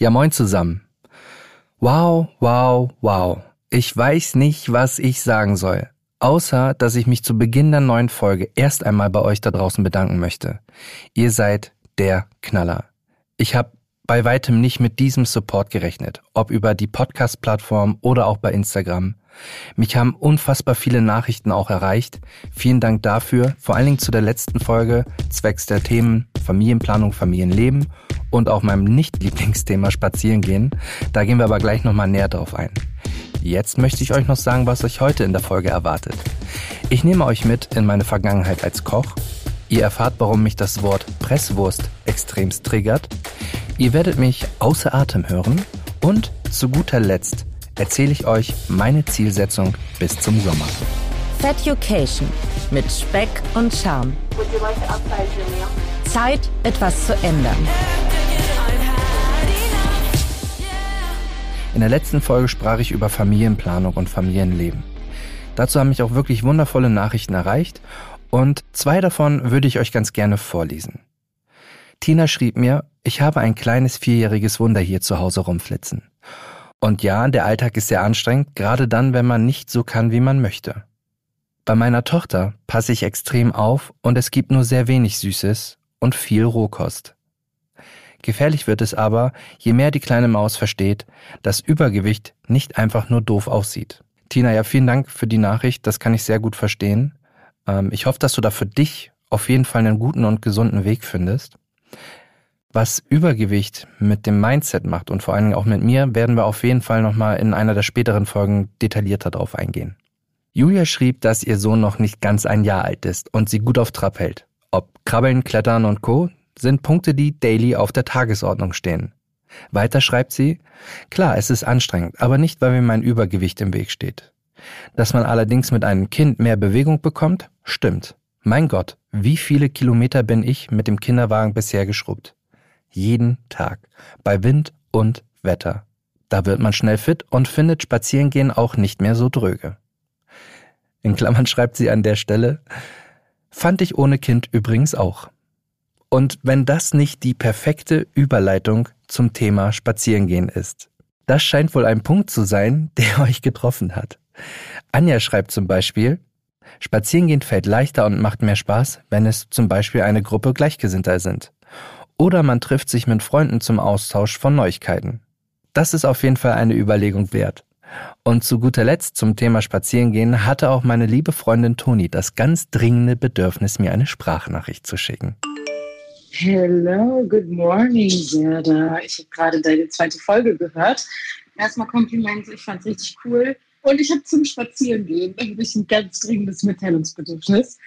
Ja, moin zusammen. Wow, wow, wow. Ich weiß nicht, was ich sagen soll. Außer, dass ich mich zu Beginn der neuen Folge erst einmal bei euch da draußen bedanken möchte. Ihr seid der Knaller. Ich habe bei weitem nicht mit diesem Support gerechnet, ob über die Podcast-Plattform oder auch bei Instagram. Mich haben unfassbar viele Nachrichten auch erreicht. Vielen Dank dafür, vor allen Dingen zu der letzten Folge zwecks der Themen Familienplanung, Familienleben und auch meinem Nicht-Lieblingsthema Spazierengehen. Da gehen wir aber gleich nochmal näher drauf ein. Jetzt möchte ich euch noch sagen, was euch heute in der Folge erwartet. Ich nehme euch mit in meine Vergangenheit als Koch. Ihr erfahrt, warum mich das Wort Presswurst extremst triggert. Ihr werdet mich außer Atem hören und zu guter Letzt erzähle ich euch meine Zielsetzung bis zum Sommer. Feducation mit Speck und Charme. Zeit, etwas zu ändern. In der letzten Folge sprach ich über Familienplanung und Familienleben. Dazu haben mich auch wirklich wundervolle Nachrichten erreicht und zwei davon würde ich euch ganz gerne vorlesen. Tina schrieb mir, ich habe ein kleines vierjähriges Wunder hier zu Hause rumflitzen. Und ja, der Alltag ist sehr anstrengend, gerade dann, wenn man nicht so kann, wie man möchte. Bei meiner Tochter passe ich extrem auf und es gibt nur sehr wenig Süßes und viel Rohkost. Gefährlich wird es aber, je mehr die kleine Maus versteht, dass Übergewicht nicht einfach nur doof aussieht. Tina, ja, vielen Dank für die Nachricht, das kann ich sehr gut verstehen. Ähm, ich hoffe, dass du da für dich auf jeden Fall einen guten und gesunden Weg findest. Was Übergewicht mit dem Mindset macht und vor allen Dingen auch mit mir, werden wir auf jeden Fall nochmal in einer der späteren Folgen detaillierter drauf eingehen. Julia schrieb, dass ihr Sohn noch nicht ganz ein Jahr alt ist und sie gut auf Trab hält. Ob Krabbeln, Klettern und Co. sind Punkte, die daily auf der Tagesordnung stehen. Weiter schreibt sie, klar, es ist anstrengend, aber nicht, weil mir mein Übergewicht im Weg steht. Dass man allerdings mit einem Kind mehr Bewegung bekommt, stimmt. Mein Gott, wie viele Kilometer bin ich mit dem Kinderwagen bisher geschrubbt? Jeden Tag, bei Wind und Wetter. Da wird man schnell fit und findet Spazierengehen auch nicht mehr so dröge. In Klammern schreibt sie an der Stelle, fand ich ohne Kind übrigens auch. Und wenn das nicht die perfekte Überleitung zum Thema Spazierengehen ist. Das scheint wohl ein Punkt zu sein, der euch getroffen hat. Anja schreibt zum Beispiel, Spazierengehen fällt leichter und macht mehr Spaß, wenn es zum Beispiel eine Gruppe Gleichgesinnter sind. Oder man trifft sich mit Freunden zum Austausch von Neuigkeiten. Das ist auf jeden Fall eine Überlegung wert. Und zu guter Letzt zum Thema Spazierengehen hatte auch meine liebe Freundin Toni das ganz dringende Bedürfnis, mir eine Sprachnachricht zu schicken. Hello, good morning, Gerda. Ich habe gerade deine zweite Folge gehört. Erstmal Komplimente, ich fand es richtig cool. Und ich habe zum Spazierengehen wirklich ein ganz dringendes Mitteilungsbedürfnis.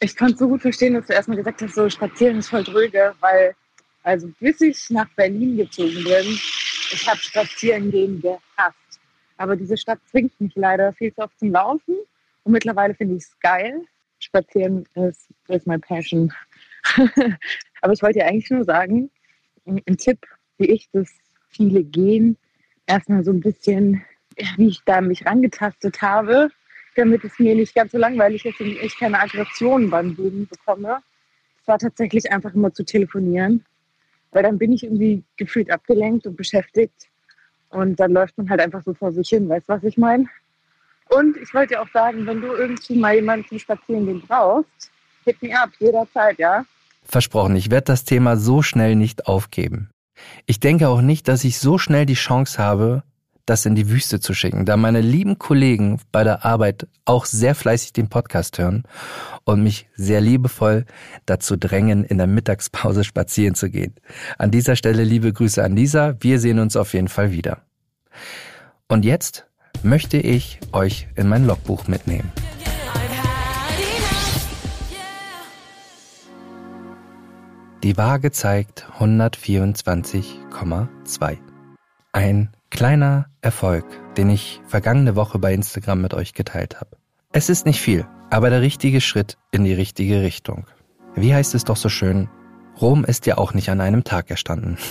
Ich konnte so gut verstehen, dass du erstmal gesagt hast, so Spazieren ist voll dröge, weil also bis ich nach Berlin gezogen bin, ich habe Spazierengehen gehasst. Aber diese Stadt zwingt mich leider viel zu oft zum Laufen. Und mittlerweile finde ich es geil. Spazieren ist, ist mein Passion. Aber ich wollte dir eigentlich nur sagen, ein Tipp, wie ich das viele gehen, erstmal so ein bisschen, wie ich da mich rangetastet habe, damit es mir nicht ganz so langweilig ist und ich keine Aggressionen beim Gehen bekomme. Es war tatsächlich einfach immer zu telefonieren weil dann bin ich irgendwie gefühlt abgelenkt und beschäftigt. Und dann läuft man halt einfach so vor sich hin, weißt du, was ich meine? Und ich wollte auch sagen, wenn du irgendwie mal jemanden zum Spazierengehen brauchst, hit me up, jederzeit, ja? Versprochen, ich werde das Thema so schnell nicht aufgeben. Ich denke auch nicht, dass ich so schnell die Chance habe, das in die Wüste zu schicken, da meine lieben Kollegen bei der Arbeit auch sehr fleißig den Podcast hören und mich sehr liebevoll dazu drängen, in der Mittagspause spazieren zu gehen. An dieser Stelle liebe Grüße an Lisa, wir sehen uns auf jeden Fall wieder. Und jetzt möchte ich euch in mein Logbuch mitnehmen. Die Waage zeigt 124,2. Ein kleiner Erfolg, den ich vergangene Woche bei Instagram mit euch geteilt habe. Es ist nicht viel, aber der richtige Schritt in die richtige Richtung. Wie heißt es doch so schön, Rom ist ja auch nicht an einem Tag erstanden.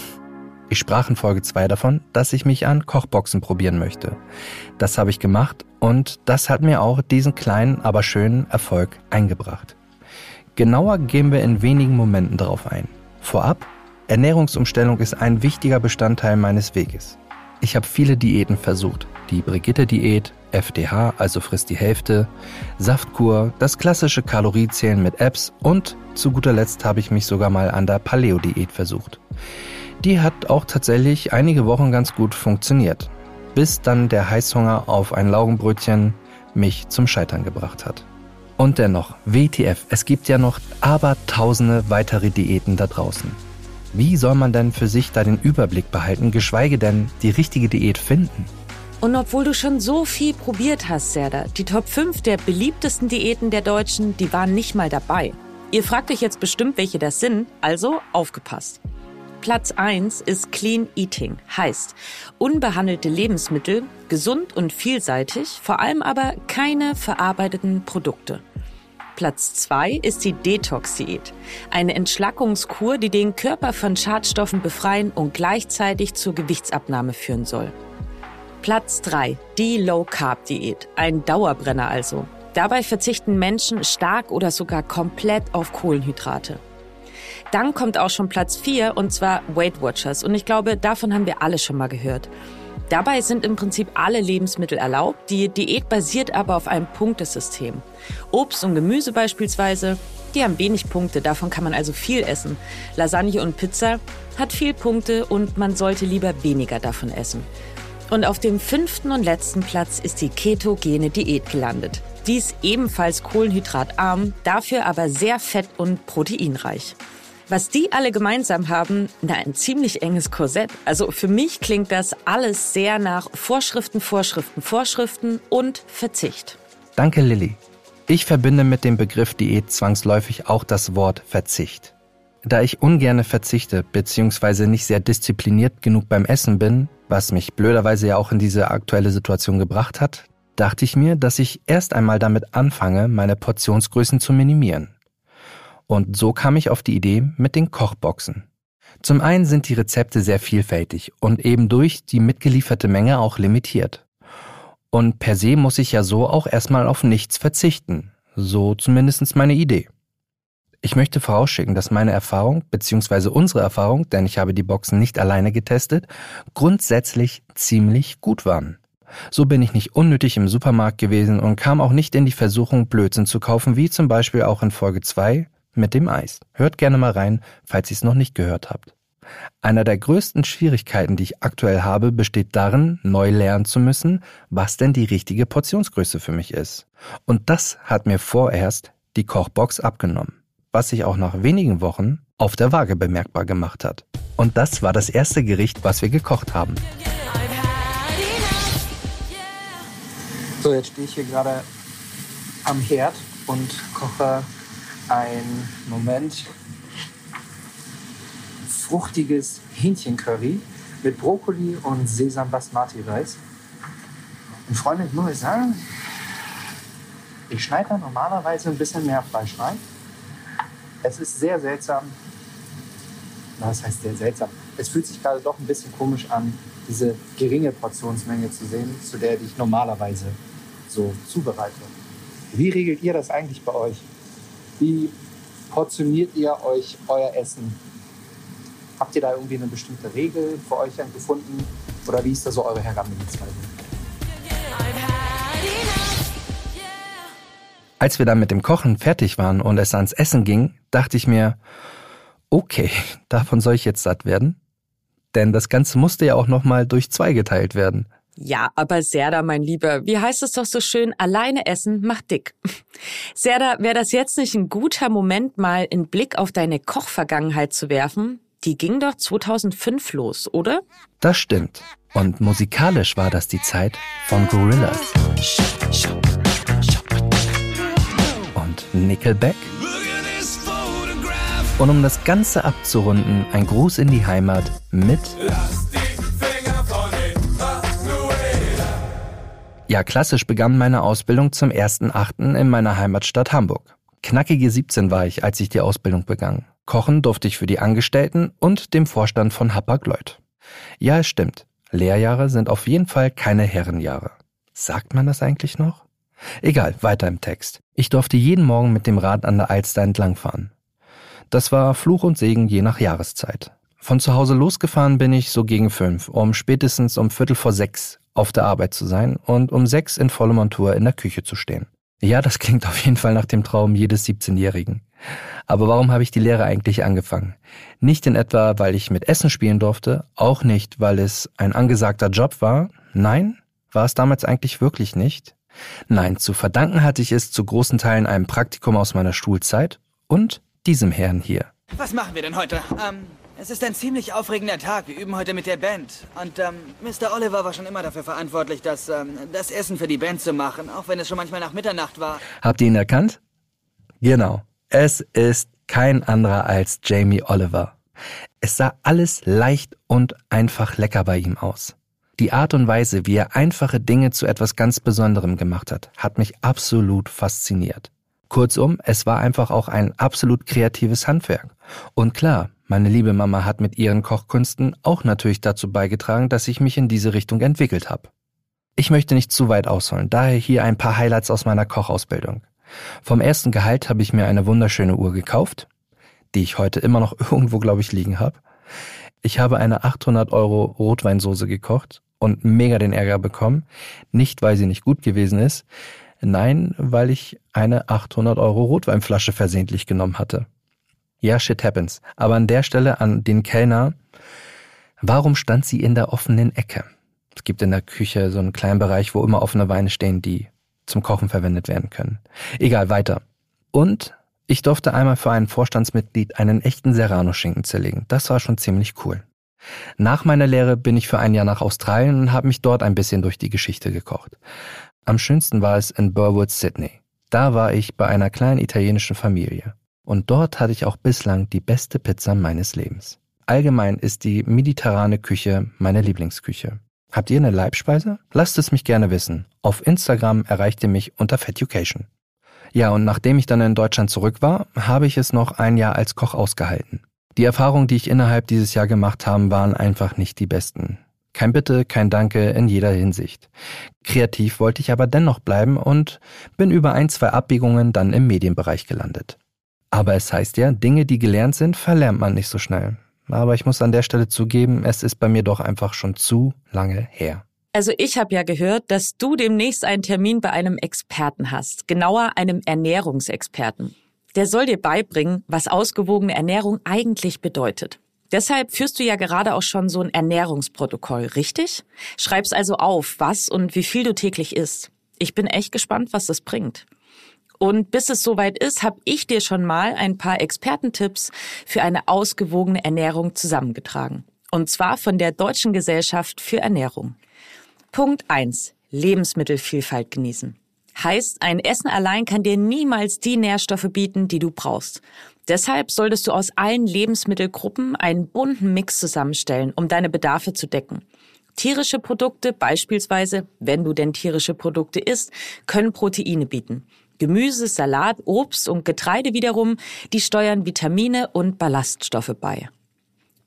Ich sprach in Folge 2 davon, dass ich mich an Kochboxen probieren möchte. Das habe ich gemacht und das hat mir auch diesen kleinen, aber schönen Erfolg eingebracht. Genauer gehen wir in wenigen Momenten darauf ein. Vorab Ernährungsumstellung ist ein wichtiger Bestandteil meines Weges. Ich habe viele Diäten versucht. Die Brigitte-Diät, FDH, also frisst die Hälfte, Saftkur, das klassische Kaloriezählen mit Apps und zu guter Letzt habe ich mich sogar mal an der Paleo-Diät versucht. Die hat auch tatsächlich einige Wochen ganz gut funktioniert, bis dann der Heißhunger auf ein Laugenbrötchen mich zum Scheitern gebracht hat. Und dennoch, WTF, es gibt ja noch abertausende weitere Diäten da draußen. Wie soll man denn für sich da den Überblick behalten, geschweige denn die richtige Diät finden? Und obwohl du schon so viel probiert hast, Serda, die Top 5 der beliebtesten Diäten der Deutschen, die waren nicht mal dabei. Ihr fragt euch jetzt bestimmt, welche das sind, also aufgepasst. Platz 1 ist Clean Eating, heißt unbehandelte Lebensmittel, gesund und vielseitig, vor allem aber keine verarbeiteten Produkte. Platz 2 ist die Detox-Diät. Eine Entschlackungskur, die den Körper von Schadstoffen befreien und gleichzeitig zur Gewichtsabnahme führen soll. Platz 3, die Low-Carb-Diät. Ein Dauerbrenner also. Dabei verzichten Menschen stark oder sogar komplett auf Kohlenhydrate. Dann kommt auch schon Platz 4 und zwar Weight Watchers. Und ich glaube, davon haben wir alle schon mal gehört. Dabei sind im Prinzip alle Lebensmittel erlaubt. Die Diät basiert aber auf einem Punktesystem. Obst und Gemüse beispielsweise, die haben wenig Punkte, davon kann man also viel essen. Lasagne und Pizza hat viel Punkte und man sollte lieber weniger davon essen. Und auf dem fünften und letzten Platz ist die ketogene Diät gelandet. Die ist ebenfalls kohlenhydratarm, dafür aber sehr fett- und proteinreich. Was die alle gemeinsam haben, na, ein ziemlich enges Korsett. Also für mich klingt das alles sehr nach Vorschriften, Vorschriften, Vorschriften und Verzicht. Danke, Lilly. Ich verbinde mit dem Begriff Diät zwangsläufig auch das Wort Verzicht. Da ich ungerne verzichte bzw. nicht sehr diszipliniert genug beim Essen bin, was mich blöderweise ja auch in diese aktuelle Situation gebracht hat, dachte ich mir, dass ich erst einmal damit anfange, meine Portionsgrößen zu minimieren. Und so kam ich auf die Idee mit den Kochboxen. Zum einen sind die Rezepte sehr vielfältig und eben durch die mitgelieferte Menge auch limitiert. Und per se muss ich ja so auch erstmal auf nichts verzichten. So zumindest meine Idee. Ich möchte vorausschicken, dass meine Erfahrung bzw. unsere Erfahrung, denn ich habe die Boxen nicht alleine getestet, grundsätzlich ziemlich gut waren. So bin ich nicht unnötig im Supermarkt gewesen und kam auch nicht in die Versuchung, Blödsinn zu kaufen, wie zum Beispiel auch in Folge 2 mit dem Eis. Hört gerne mal rein, falls ihr es noch nicht gehört habt. Einer der größten Schwierigkeiten, die ich aktuell habe, besteht darin, neu lernen zu müssen, was denn die richtige Portionsgröße für mich ist. Und das hat mir vorerst die Kochbox abgenommen, was sich auch nach wenigen Wochen auf der Waage bemerkbar gemacht hat. Und das war das erste Gericht, was wir gekocht haben. So, jetzt stehe ich hier gerade am Herd und koche ein Moment fruchtiges Hähnchencurry mit Brokkoli und Sesam Basmati Reis. Und Freunde, ich muss sagen, ich schneide da normalerweise ein bisschen mehr Fleisch rein. Es ist sehr seltsam. Das heißt sehr seltsam. Es fühlt sich gerade doch ein bisschen komisch an, diese geringe Portionsmenge zu sehen, zu der ich normalerweise so zubereite. Wie regelt ihr das eigentlich bei euch? Wie portioniert ihr euch euer Essen? Habt ihr da irgendwie eine bestimmte Regel für euch gefunden? Oder wie ist da so eure Herangehensweise? Als wir dann mit dem Kochen fertig waren und es ans Essen ging, dachte ich mir, okay, davon soll ich jetzt satt werden? Denn das Ganze musste ja auch nochmal durch zwei geteilt werden. Ja, aber Serda, mein Lieber, wie heißt es doch so schön, alleine essen macht dick. Serda, wäre das jetzt nicht ein guter Moment, mal einen Blick auf deine Kochvergangenheit zu werfen? Die ging doch 2005 los, oder? Das stimmt. Und musikalisch war das die Zeit von Gorillas. Und Nickelback. Und um das Ganze abzurunden, ein Gruß in die Heimat mit Ja, klassisch begann meine Ausbildung zum 1.8. in meiner Heimatstadt Hamburg. Knackige 17 war ich, als ich die Ausbildung begann. Kochen durfte ich für die Angestellten und dem Vorstand von Hapag-Lloyd. Ja, es stimmt. Lehrjahre sind auf jeden Fall keine Herrenjahre. Sagt man das eigentlich noch? Egal, weiter im Text. Ich durfte jeden Morgen mit dem Rad an der Alster entlangfahren. Das war Fluch und Segen je nach Jahreszeit. Von zu Hause losgefahren bin ich so gegen fünf, um spätestens um Viertel vor sechs auf der Arbeit zu sein und um sechs in voller Montur in der Küche zu stehen. Ja, das klingt auf jeden Fall nach dem Traum jedes 17-Jährigen. Aber warum habe ich die Lehre eigentlich angefangen? Nicht in etwa, weil ich mit Essen spielen durfte, auch nicht, weil es ein angesagter Job war. Nein, war es damals eigentlich wirklich nicht. Nein, zu verdanken hatte ich es zu großen Teilen einem Praktikum aus meiner Schulzeit und diesem Herrn hier. Was machen wir denn heute? Ähm, es ist ein ziemlich aufregender Tag. Wir üben heute mit der Band. Und ähm, Mr. Oliver war schon immer dafür verantwortlich, das, ähm, das Essen für die Band zu machen, auch wenn es schon manchmal nach Mitternacht war. Habt ihr ihn erkannt? Genau. Es ist kein anderer als Jamie Oliver. Es sah alles leicht und einfach lecker bei ihm aus. Die Art und Weise, wie er einfache Dinge zu etwas ganz Besonderem gemacht hat, hat mich absolut fasziniert. Kurzum, es war einfach auch ein absolut kreatives Handwerk. Und klar, meine liebe Mama hat mit ihren Kochkünsten auch natürlich dazu beigetragen, dass ich mich in diese Richtung entwickelt habe. Ich möchte nicht zu weit ausholen, daher hier ein paar Highlights aus meiner Kochausbildung. Vom ersten Gehalt habe ich mir eine wunderschöne Uhr gekauft, die ich heute immer noch irgendwo, glaube ich, liegen habe. Ich habe eine 800 Euro Rotweinsoße gekocht und mega den Ärger bekommen. Nicht, weil sie nicht gut gewesen ist, nein, weil ich eine 800 Euro Rotweinflasche versehentlich genommen hatte. Ja, shit happens. Aber an der Stelle an den Kellner, warum stand sie in der offenen Ecke? Es gibt in der Küche so einen kleinen Bereich, wo immer offene Weine stehen, die zum Kochen verwendet werden können. Egal, weiter. Und ich durfte einmal für ein Vorstandsmitglied einen echten Serrano-Schinken zerlegen. Das war schon ziemlich cool. Nach meiner Lehre bin ich für ein Jahr nach Australien und habe mich dort ein bisschen durch die Geschichte gekocht. Am schönsten war es in Burwood, Sydney. Da war ich bei einer kleinen italienischen Familie. Und dort hatte ich auch bislang die beste Pizza meines Lebens. Allgemein ist die mediterrane Küche meine Lieblingsküche. Habt ihr eine Leibspeise? Lasst es mich gerne wissen. Auf Instagram erreicht ihr mich unter Feducation. Ja, und nachdem ich dann in Deutschland zurück war, habe ich es noch ein Jahr als Koch ausgehalten. Die Erfahrungen, die ich innerhalb dieses Jahr gemacht habe, waren einfach nicht die besten. Kein Bitte, kein Danke in jeder Hinsicht. Kreativ wollte ich aber dennoch bleiben und bin über ein, zwei Abbiegungen dann im Medienbereich gelandet. Aber es heißt ja, Dinge, die gelernt sind, verlernt man nicht so schnell. Aber ich muss an der Stelle zugeben, es ist bei mir doch einfach schon zu lange her. Also ich habe ja gehört, dass du demnächst einen Termin bei einem Experten hast, genauer einem Ernährungsexperten. Der soll dir beibringen, was ausgewogene Ernährung eigentlich bedeutet. Deshalb führst du ja gerade auch schon so ein Ernährungsprotokoll, richtig? Schreib's also auf, was und wie viel du täglich isst. Ich bin echt gespannt, was das bringt. Und bis es soweit ist, habe ich dir schon mal ein paar Expertentipps für eine ausgewogene Ernährung zusammengetragen. Und zwar von der Deutschen Gesellschaft für Ernährung. Punkt eins: Lebensmittelvielfalt genießen. Heißt, ein Essen allein kann dir niemals die Nährstoffe bieten, die du brauchst. Deshalb solltest du aus allen Lebensmittelgruppen einen bunten Mix zusammenstellen, um deine Bedarfe zu decken. Tierische Produkte beispielsweise, wenn du denn tierische Produkte isst, können Proteine bieten. Gemüse, Salat, Obst und Getreide wiederum, die steuern Vitamine und Ballaststoffe bei.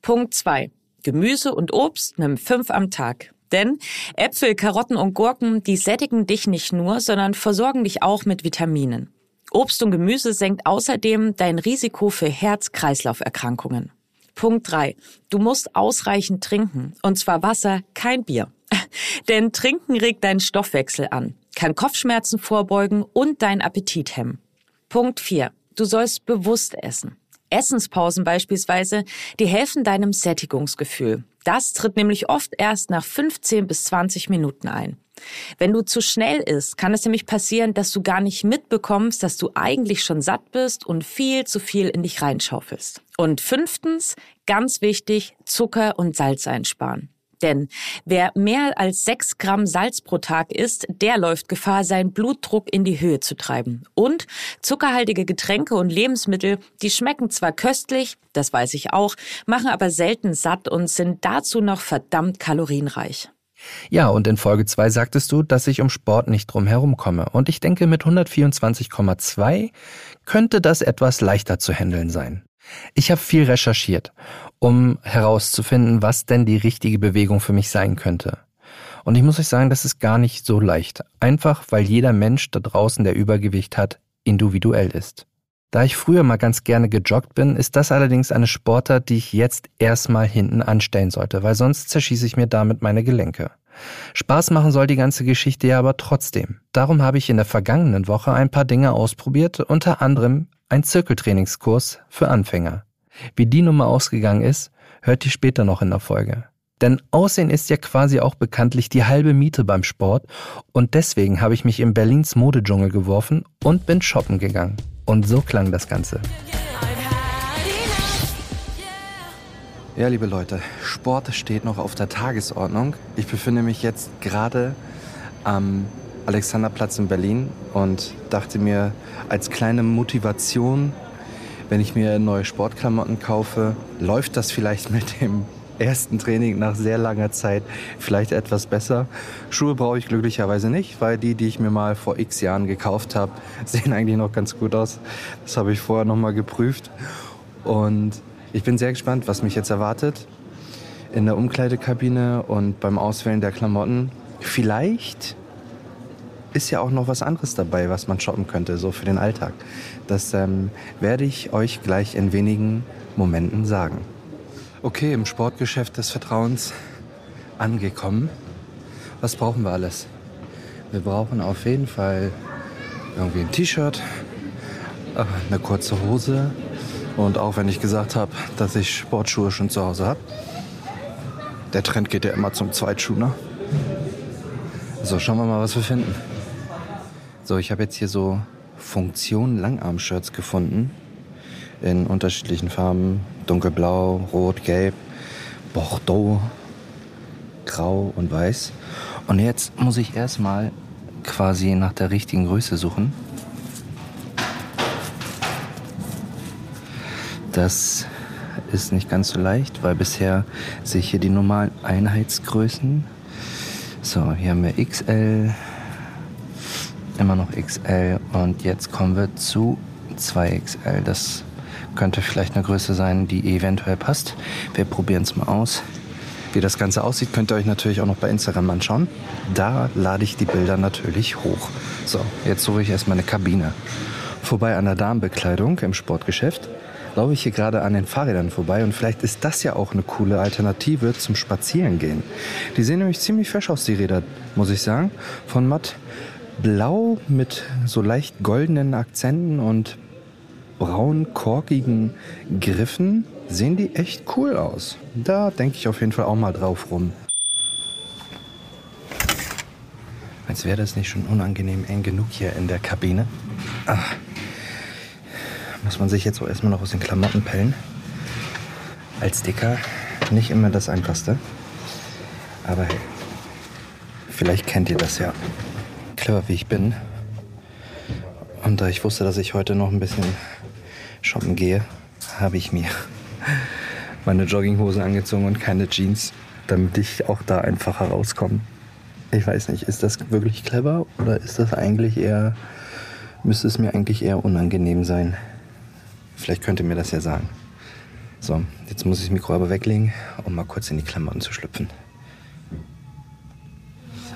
Punkt zwei: Gemüse und Obst nimm fünf am Tag. Denn Äpfel, Karotten und Gurken, die sättigen dich nicht nur, sondern versorgen dich auch mit Vitaminen. Obst und Gemüse senkt außerdem dein Risiko für Herz-Kreislauf-Erkrankungen. Punkt drei: Du musst ausreichend trinken. Und zwar Wasser, kein Bier. Denn Trinken regt deinen Stoffwechsel an kann Kopfschmerzen vorbeugen und deinen Appetit hemmen. Punkt 4. Du sollst bewusst essen. Essenspausen beispielsweise, die helfen deinem Sättigungsgefühl. Das tritt nämlich oft erst nach 15 bis 20 Minuten ein. Wenn du zu schnell isst, kann es nämlich passieren, dass du gar nicht mitbekommst, dass du eigentlich schon satt bist und viel zu viel in dich reinschaufelst. Und fünftens, ganz wichtig, Zucker und Salz einsparen. Denn wer mehr als sechs Gramm Salz pro Tag isst, der läuft Gefahr, seinen Blutdruck in die Höhe zu treiben. Und zuckerhaltige Getränke und Lebensmittel, die schmecken zwar köstlich, das weiß ich auch, machen aber selten satt und sind dazu noch verdammt kalorienreich. Ja, und in Folge 2 sagtest du, dass ich um Sport nicht drum herum komme. Und ich denke, mit 124,2 könnte das etwas leichter zu handeln sein. Ich habe viel recherchiert, um herauszufinden, was denn die richtige Bewegung für mich sein könnte. Und ich muss euch sagen, das ist gar nicht so leicht. Einfach weil jeder Mensch da draußen, der Übergewicht hat, individuell ist. Da ich früher mal ganz gerne gejoggt bin, ist das allerdings eine Sportart, die ich jetzt erstmal hinten anstellen sollte, weil sonst zerschieße ich mir damit meine Gelenke. Spaß machen soll die ganze Geschichte ja aber trotzdem. Darum habe ich in der vergangenen Woche ein paar Dinge ausprobiert, unter anderem ein Zirkeltrainingskurs für Anfänger. Wie die Nummer ausgegangen ist, hört ihr später noch in der Folge. Denn Aussehen ist ja quasi auch bekanntlich die halbe Miete beim Sport und deswegen habe ich mich in Berlins Modedschungel geworfen und bin shoppen gegangen. Und so klang das Ganze. Ja, liebe Leute, Sport steht noch auf der Tagesordnung. Ich befinde mich jetzt gerade am Alexanderplatz in Berlin und dachte mir, als kleine Motivation, wenn ich mir neue Sportklamotten kaufe, läuft das vielleicht mit dem ersten Training nach sehr langer Zeit vielleicht etwas besser. Schuhe brauche ich glücklicherweise nicht, weil die, die ich mir mal vor x Jahren gekauft habe, sehen eigentlich noch ganz gut aus. Das habe ich vorher noch mal geprüft und ich bin sehr gespannt, was mich jetzt erwartet in der Umkleidekabine und beim Auswählen der Klamotten. Vielleicht ist ja auch noch was anderes dabei, was man shoppen könnte, so für den Alltag. Das ähm, werde ich euch gleich in wenigen Momenten sagen. Okay, im Sportgeschäft des Vertrauens angekommen. Was brauchen wir alles? Wir brauchen auf jeden Fall irgendwie ein T-Shirt, äh, eine kurze Hose, und auch wenn ich gesagt habe, dass ich Sportschuhe schon zu Hause habe, der Trend geht ja immer zum Zweitschuh, ne? So, schauen wir mal, was wir finden. So, ich habe jetzt hier so Funktion Langarm-Shirts gefunden. In unterschiedlichen Farben. Dunkelblau, Rot, Gelb, Bordeaux, Grau und Weiß. Und jetzt muss ich erstmal quasi nach der richtigen Größe suchen. Das ist nicht ganz so leicht, weil bisher sehe ich hier die normalen Einheitsgrößen. So, hier haben wir XL, immer noch XL und jetzt kommen wir zu 2XL. Das könnte vielleicht eine Größe sein, die eventuell passt. Wir probieren es mal aus. Wie das Ganze aussieht, könnt ihr euch natürlich auch noch bei Instagram anschauen. Da lade ich die Bilder natürlich hoch. So, jetzt suche ich erstmal eine Kabine. Vorbei an der Damenbekleidung im Sportgeschäft laufe ich hier gerade an den Fahrrädern vorbei und vielleicht ist das ja auch eine coole Alternative zum Spazierengehen. Die sehen nämlich ziemlich fesch aus, die Räder, muss ich sagen. Von matt blau mit so leicht goldenen Akzenten und braun korkigen Griffen sehen die echt cool aus. Da denke ich auf jeden Fall auch mal drauf rum. Als wäre das nicht schon unangenehm eng genug hier in der Kabine. Ach, muss man sich jetzt auch erstmal noch aus den Klamotten pellen. Als Dicker nicht immer das Einfachste. Aber hey, vielleicht kennt ihr das ja. Clever wie ich bin. Und da ich wusste, dass ich heute noch ein bisschen shoppen gehe, habe ich mir meine Jogginghose angezogen und keine Jeans, damit ich auch da einfacher rauskomme. Ich weiß nicht, ist das wirklich clever oder ist das eigentlich eher, müsste es mir eigentlich eher unangenehm sein? Vielleicht könnt ihr mir das ja sagen. So, jetzt muss ich das Mikro aber weglegen, um mal kurz in die Klamotten zu schlüpfen.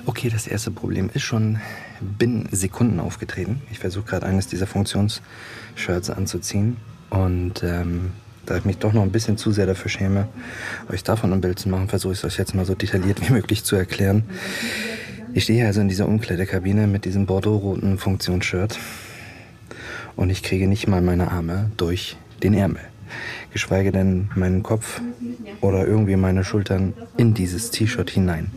Okay, das erste Problem ist schon binnen Sekunden aufgetreten. Ich versuche gerade eines dieser Funktionsshirts anzuziehen. Und ähm, da ich mich doch noch ein bisschen zu sehr dafür schäme, euch davon ein Bild zu machen, versuche ich es euch jetzt mal so detailliert wie möglich zu erklären. Ich stehe also in dieser Umkleidekabine mit diesem bordeaux-roten Funktionsshirt und ich kriege nicht mal meine Arme durch den Ärmel. Geschweige denn meinen Kopf oder irgendwie meine Schultern in dieses T-Shirt hinein.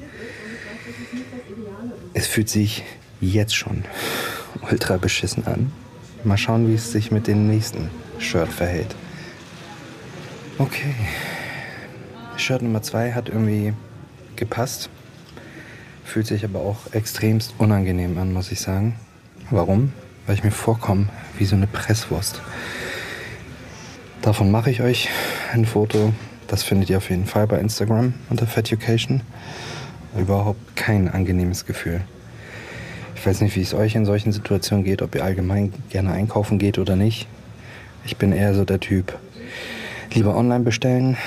Es fühlt sich jetzt schon ultra beschissen an. Mal schauen, wie es sich mit dem nächsten Shirt verhält. Okay. Shirt Nummer 2 hat irgendwie gepasst. Fühlt sich aber auch extremst unangenehm an, muss ich sagen. Warum? Weil ich mir vorkomme wie so eine Presswurst. Davon mache ich euch ein Foto. Das findet ihr auf jeden Fall bei Instagram unter Feducation. Überhaupt kein angenehmes Gefühl. Ich weiß nicht, wie es euch in solchen Situationen geht, ob ihr allgemein gerne einkaufen geht oder nicht. Ich bin eher so der Typ, lieber online bestellen,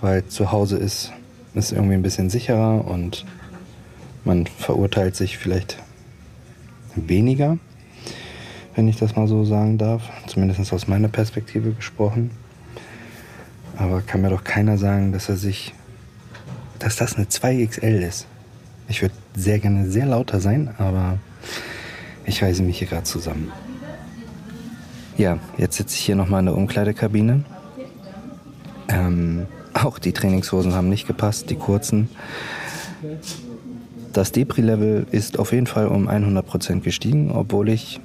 weil zu Hause ist es irgendwie ein bisschen sicherer und man verurteilt sich vielleicht weniger wenn ich das mal so sagen darf. Zumindest aus meiner Perspektive gesprochen. Aber kann mir doch keiner sagen, dass er sich. Dass das eine 2XL ist. Ich würde sehr gerne sehr lauter sein, aber ich weise mich hier gerade zusammen. Ja, jetzt sitze ich hier nochmal in der Umkleidekabine. Ähm, auch die Trainingshosen haben nicht gepasst, die kurzen. Das Depri-Level ist auf jeden Fall um 100% gestiegen, obwohl ich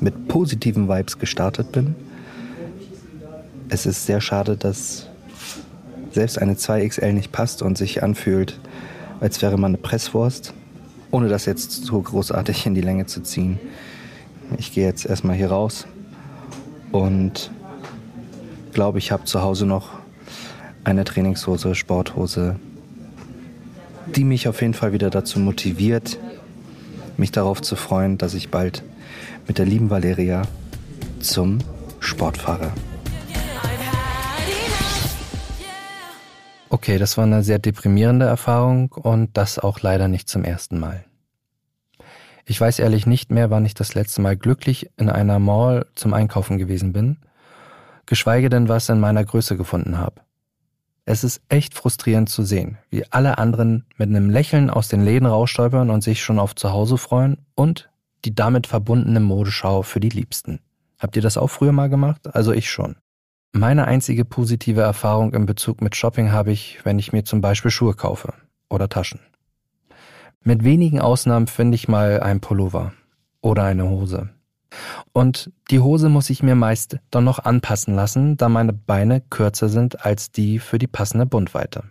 mit positiven Vibes gestartet bin. Es ist sehr schade, dass selbst eine 2XL nicht passt und sich anfühlt, als wäre man eine Presswurst, ohne das jetzt so großartig in die Länge zu ziehen. Ich gehe jetzt erstmal hier raus und glaube, ich habe zu Hause noch eine Trainingshose, Sporthose, die mich auf jeden Fall wieder dazu motiviert, mich darauf zu freuen, dass ich bald mit der lieben Valeria zum Sport fahre. Okay, das war eine sehr deprimierende Erfahrung und das auch leider nicht zum ersten Mal. Ich weiß ehrlich nicht mehr, wann ich das letzte Mal glücklich in einer Mall zum Einkaufen gewesen bin, geschweige denn was in meiner Größe gefunden habe. Es ist echt frustrierend zu sehen, wie alle anderen mit einem Lächeln aus den Läden rausstolpern und sich schon auf Zuhause freuen und die damit verbundene Modeschau für die Liebsten. Habt ihr das auch früher mal gemacht? Also ich schon. Meine einzige positive Erfahrung im Bezug mit Shopping habe ich, wenn ich mir zum Beispiel Schuhe kaufe oder Taschen. Mit wenigen Ausnahmen finde ich mal ein Pullover oder eine Hose. Und die Hose muss ich mir meist dann noch anpassen lassen, da meine Beine kürzer sind als die für die passende Bundweite.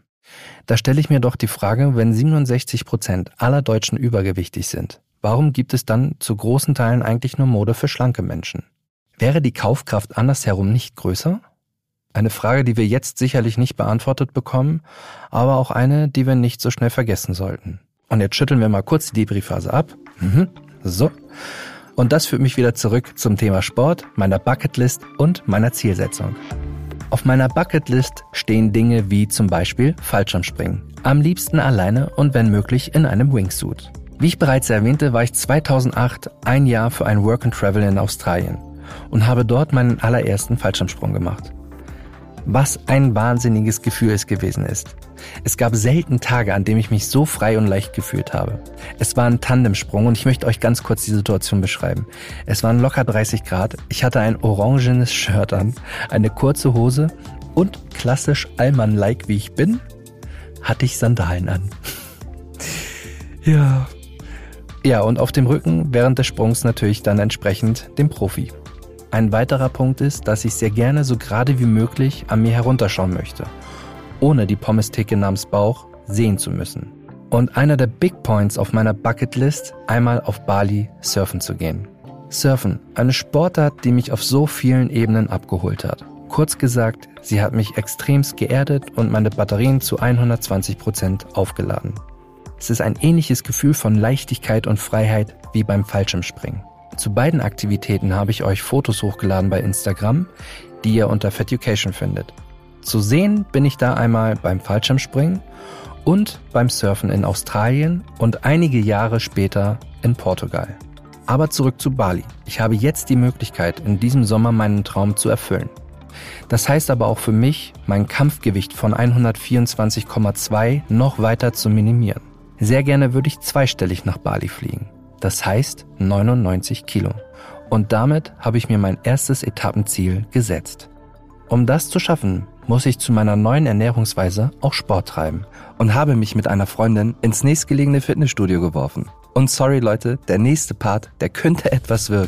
Da stelle ich mir doch die Frage, wenn 67 Prozent aller Deutschen übergewichtig sind, warum gibt es dann zu großen Teilen eigentlich nur Mode für schlanke Menschen? Wäre die Kaufkraft andersherum nicht größer? Eine Frage, die wir jetzt sicherlich nicht beantwortet bekommen, aber auch eine, die wir nicht so schnell vergessen sollten. Und jetzt schütteln wir mal kurz die Debriefphase ab. Mhm. So. Und das führt mich wieder zurück zum Thema Sport, meiner Bucketlist und meiner Zielsetzung. Auf meiner Bucketlist stehen Dinge wie zum Beispiel Fallschirmspringen. Am liebsten alleine und wenn möglich in einem Wingsuit. Wie ich bereits erwähnte, war ich 2008 ein Jahr für ein Work and Travel in Australien und habe dort meinen allerersten Fallschirmsprung gemacht. Was ein wahnsinniges Gefühl es gewesen ist. Es gab selten Tage, an denen ich mich so frei und leicht gefühlt habe. Es war ein Tandemsprung und ich möchte euch ganz kurz die Situation beschreiben. Es waren locker 30 Grad, ich hatte ein orangenes Shirt an, eine kurze Hose und klassisch Allmann-like wie ich bin, hatte ich Sandalen an. ja. Ja, und auf dem Rücken während des Sprungs natürlich dann entsprechend dem Profi. Ein weiterer Punkt ist, dass ich sehr gerne so gerade wie möglich an mir herunterschauen möchte ohne die Pommes-Theke namens Bauch sehen zu müssen. Und einer der Big Points auf meiner Bucketlist, einmal auf Bali surfen zu gehen. Surfen, eine Sportart, die mich auf so vielen Ebenen abgeholt hat. Kurz gesagt, sie hat mich extremst geerdet und meine Batterien zu 120 Prozent aufgeladen. Es ist ein ähnliches Gefühl von Leichtigkeit und Freiheit wie beim Fallschirmspringen. Zu beiden Aktivitäten habe ich euch Fotos hochgeladen bei Instagram, die ihr unter Feducation findet. Zu sehen bin ich da einmal beim Fallschirmspringen und beim Surfen in Australien und einige Jahre später in Portugal. Aber zurück zu Bali. Ich habe jetzt die Möglichkeit, in diesem Sommer meinen Traum zu erfüllen. Das heißt aber auch für mich, mein Kampfgewicht von 124,2 noch weiter zu minimieren. Sehr gerne würde ich zweistellig nach Bali fliegen. Das heißt 99 Kilo. Und damit habe ich mir mein erstes Etappenziel gesetzt. Um das zu schaffen, muss ich zu meiner neuen Ernährungsweise auch Sport treiben und habe mich mit einer Freundin ins nächstgelegene Fitnessstudio geworfen. Und sorry Leute, der nächste Part, der könnte etwas wirr.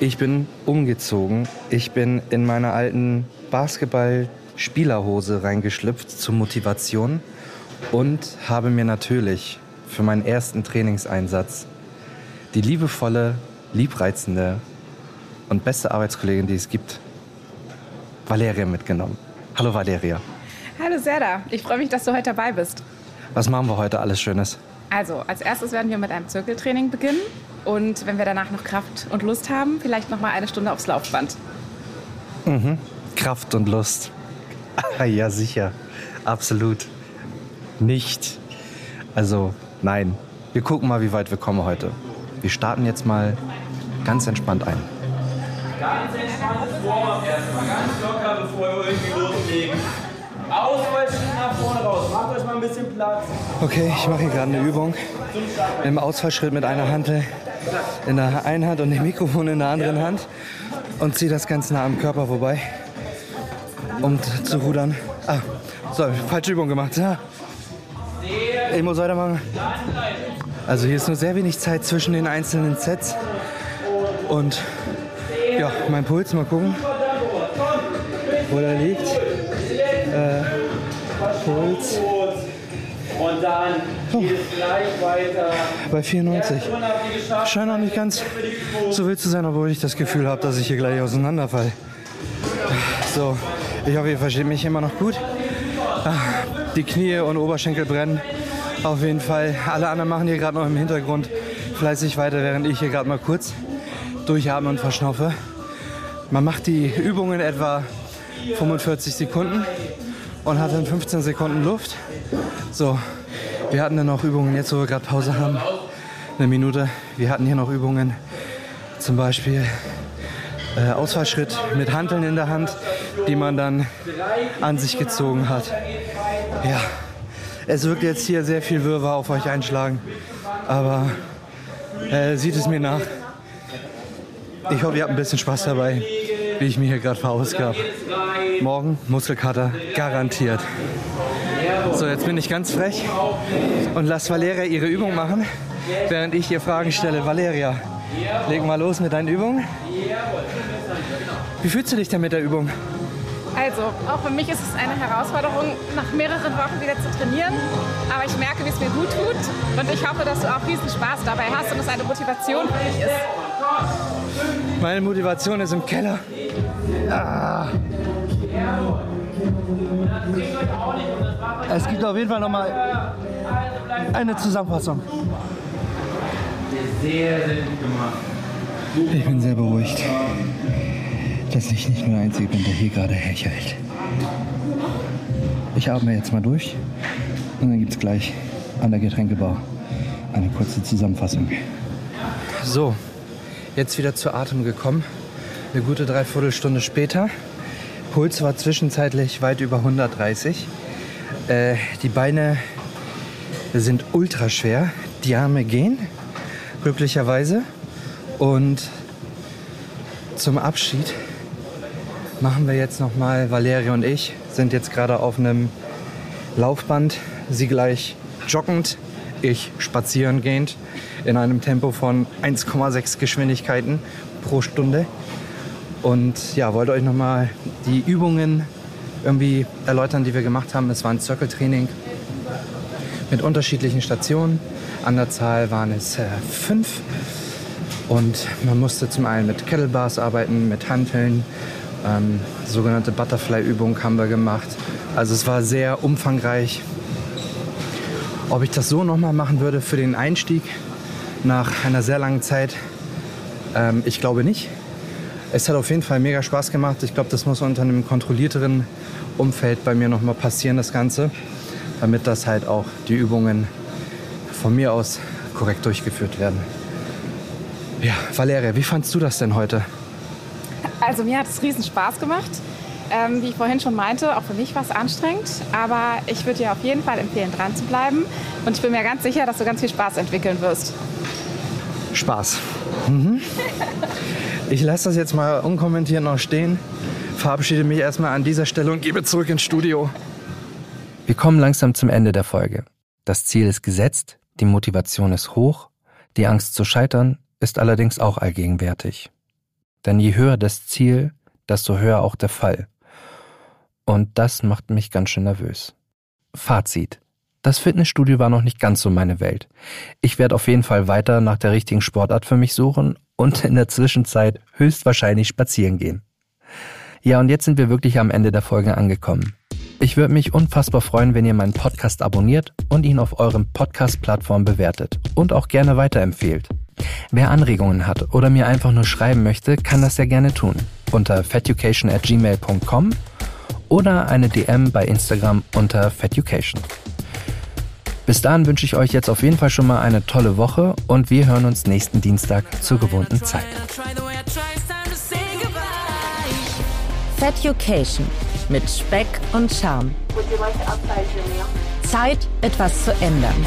Ich bin umgezogen. Ich bin in meiner alten Basketball-Spielerhose reingeschlüpft zur Motivation und habe mir natürlich für meinen ersten Trainingseinsatz die liebevolle, liebreizende und beste Arbeitskollegin, die es gibt, Valeria mitgenommen. Hallo Valeria. Hallo Serda, ich freue mich, dass du heute dabei bist. Was machen wir heute alles Schönes? Also, als erstes werden wir mit einem Zirkeltraining beginnen und wenn wir danach noch Kraft und Lust haben, vielleicht noch mal eine Stunde aufs Laufband. Mhm. Kraft und Lust. ja, sicher. Absolut. Nicht. Also, Nein, wir gucken mal, wie weit wir kommen heute. Wir starten jetzt mal ganz entspannt ein. Ganz entspanntes Warm-up erstmal, ganz locker, bevor wir irgendwie loslegen. Ausfallschritt nach vorne raus, macht euch mal ein bisschen Platz. Okay, ich mache hier gerade eine Übung. Im Ausfallschritt mit einer Hantel in der einen Hand und dem Mikrofon in der anderen Hand und ziehe das ganz nah am Körper vorbei, um zu rudern. Ah, so, falsche Übung gemacht. Ja. Ich muss weitermachen. Also hier ist nur sehr wenig Zeit zwischen den einzelnen Sets. Und ja, mein Puls, mal gucken, wo der liegt. Äh, Puls Und dann geht es gleich weiter. bei 94. Schon habt ihr geschafft. Scheint auch nicht ganz so wild zu sein, obwohl ich das Gefühl habe, dass ich hier gleich auseinanderfall. So, ich hoffe, ihr versteht mich immer noch gut. Ah, Die Knie und Oberschenkel brennen. Auf jeden Fall. Alle anderen machen hier gerade noch im Hintergrund fleißig weiter, während ich hier gerade mal kurz durchatme und verschnaufe. Man macht die Übungen etwa 45 Sekunden und hat dann 15 Sekunden Luft. So, wir hatten dann noch Übungen, jetzt wo wir gerade Pause haben, eine Minute. Wir hatten hier noch Übungen, zum Beispiel äh, Ausfallschritt mit Hanteln in der Hand, die man dann an sich gezogen hat. Ja, es wirkt jetzt hier sehr viel Wirrwarr auf euch einschlagen, aber äh, sieht es mir nach. Ich hoffe, ihr habt ein bisschen Spaß dabei, wie ich mir hier gerade verausgab. Morgen Muskelkater garantiert. So, jetzt bin ich ganz frech und lass Valeria ihre Übung machen, während ich ihr Fragen stelle. Valeria, leg mal los mit deinen Übungen. Wie fühlst du dich denn mit der Übung? Also, auch für mich ist es eine Herausforderung, nach mehreren Wochen wieder zu trainieren. Aber ich merke, wie es mir gut tut. Und ich hoffe, dass du auch riesen Spaß dabei hast und es eine Motivation für dich ist. Meine Motivation ist im Keller. Ah. Es gibt auf jeden Fall noch mal eine Zusammenfassung. Sehr, sehr gut gemacht. Ich bin sehr beruhigt, dass ich nicht nur der Einzige bin, der hier gerade hechelt. Ich atme jetzt mal durch und dann gibt es gleich an der Getränkebar eine kurze Zusammenfassung. So, jetzt wieder zu Atem gekommen. Eine gute Dreiviertelstunde später. Puls war zwischenzeitlich weit über 130. Äh, die Beine sind ultra schwer. Die Arme gehen, glücklicherweise. Und zum Abschied machen wir jetzt nochmal, Valeria und ich sind jetzt gerade auf einem Laufband. Sie gleich joggend, ich spazieren gehend in einem Tempo von 1,6 Geschwindigkeiten pro Stunde. Und ja, wollte euch nochmal die Übungen irgendwie erläutern, die wir gemacht haben. Es war ein Circle-Training mit unterschiedlichen Stationen. An der Zahl waren es äh, fünf. Und man musste zum einen mit Kettlebars arbeiten, mit Hanteln. Ähm, sogenannte Butterfly-Übung haben wir gemacht. Also es war sehr umfangreich. Ob ich das so nochmal machen würde für den Einstieg nach einer sehr langen Zeit, ähm, ich glaube nicht. Es hat auf jeden Fall mega Spaß gemacht. Ich glaube, das muss unter einem kontrollierteren Umfeld bei mir nochmal passieren, das Ganze, damit das halt auch die Übungen von mir aus korrekt durchgeführt werden. Ja, Valeria, wie fandst du das denn heute? Also, mir hat es riesen Spaß gemacht. Ähm, wie ich vorhin schon meinte, auch für mich war es anstrengend. Aber ich würde dir auf jeden Fall empfehlen, dran zu bleiben. Und ich bin mir ganz sicher, dass du ganz viel Spaß entwickeln wirst. Spaß. Mhm. Ich lasse das jetzt mal unkommentiert noch stehen, verabschiede mich erstmal an dieser Stelle und gebe zurück ins Studio. Wir kommen langsam zum Ende der Folge. Das Ziel ist gesetzt, die Motivation ist hoch, die Angst zu scheitern ist allerdings auch allgegenwärtig. Denn je höher das Ziel, desto höher auch der Fall. Und das macht mich ganz schön nervös. Fazit. Das Fitnessstudio war noch nicht ganz so meine Welt. Ich werde auf jeden Fall weiter nach der richtigen Sportart für mich suchen und in der Zwischenzeit höchstwahrscheinlich spazieren gehen. Ja, und jetzt sind wir wirklich am Ende der Folge angekommen. Ich würde mich unfassbar freuen, wenn ihr meinen Podcast abonniert und ihn auf eurem Podcast-Plattform bewertet und auch gerne weiterempfehlt. Wer Anregungen hat oder mir einfach nur schreiben möchte, kann das sehr gerne tun. Unter feducation at gmail.com oder eine DM bei Instagram unter feducation. Bis dahin wünsche ich euch jetzt auf jeden Fall schon mal eine tolle Woche und wir hören uns nächsten Dienstag zur gewohnten Zeit. Feducation mit Speck und Charme. Zeit, etwas zu ändern.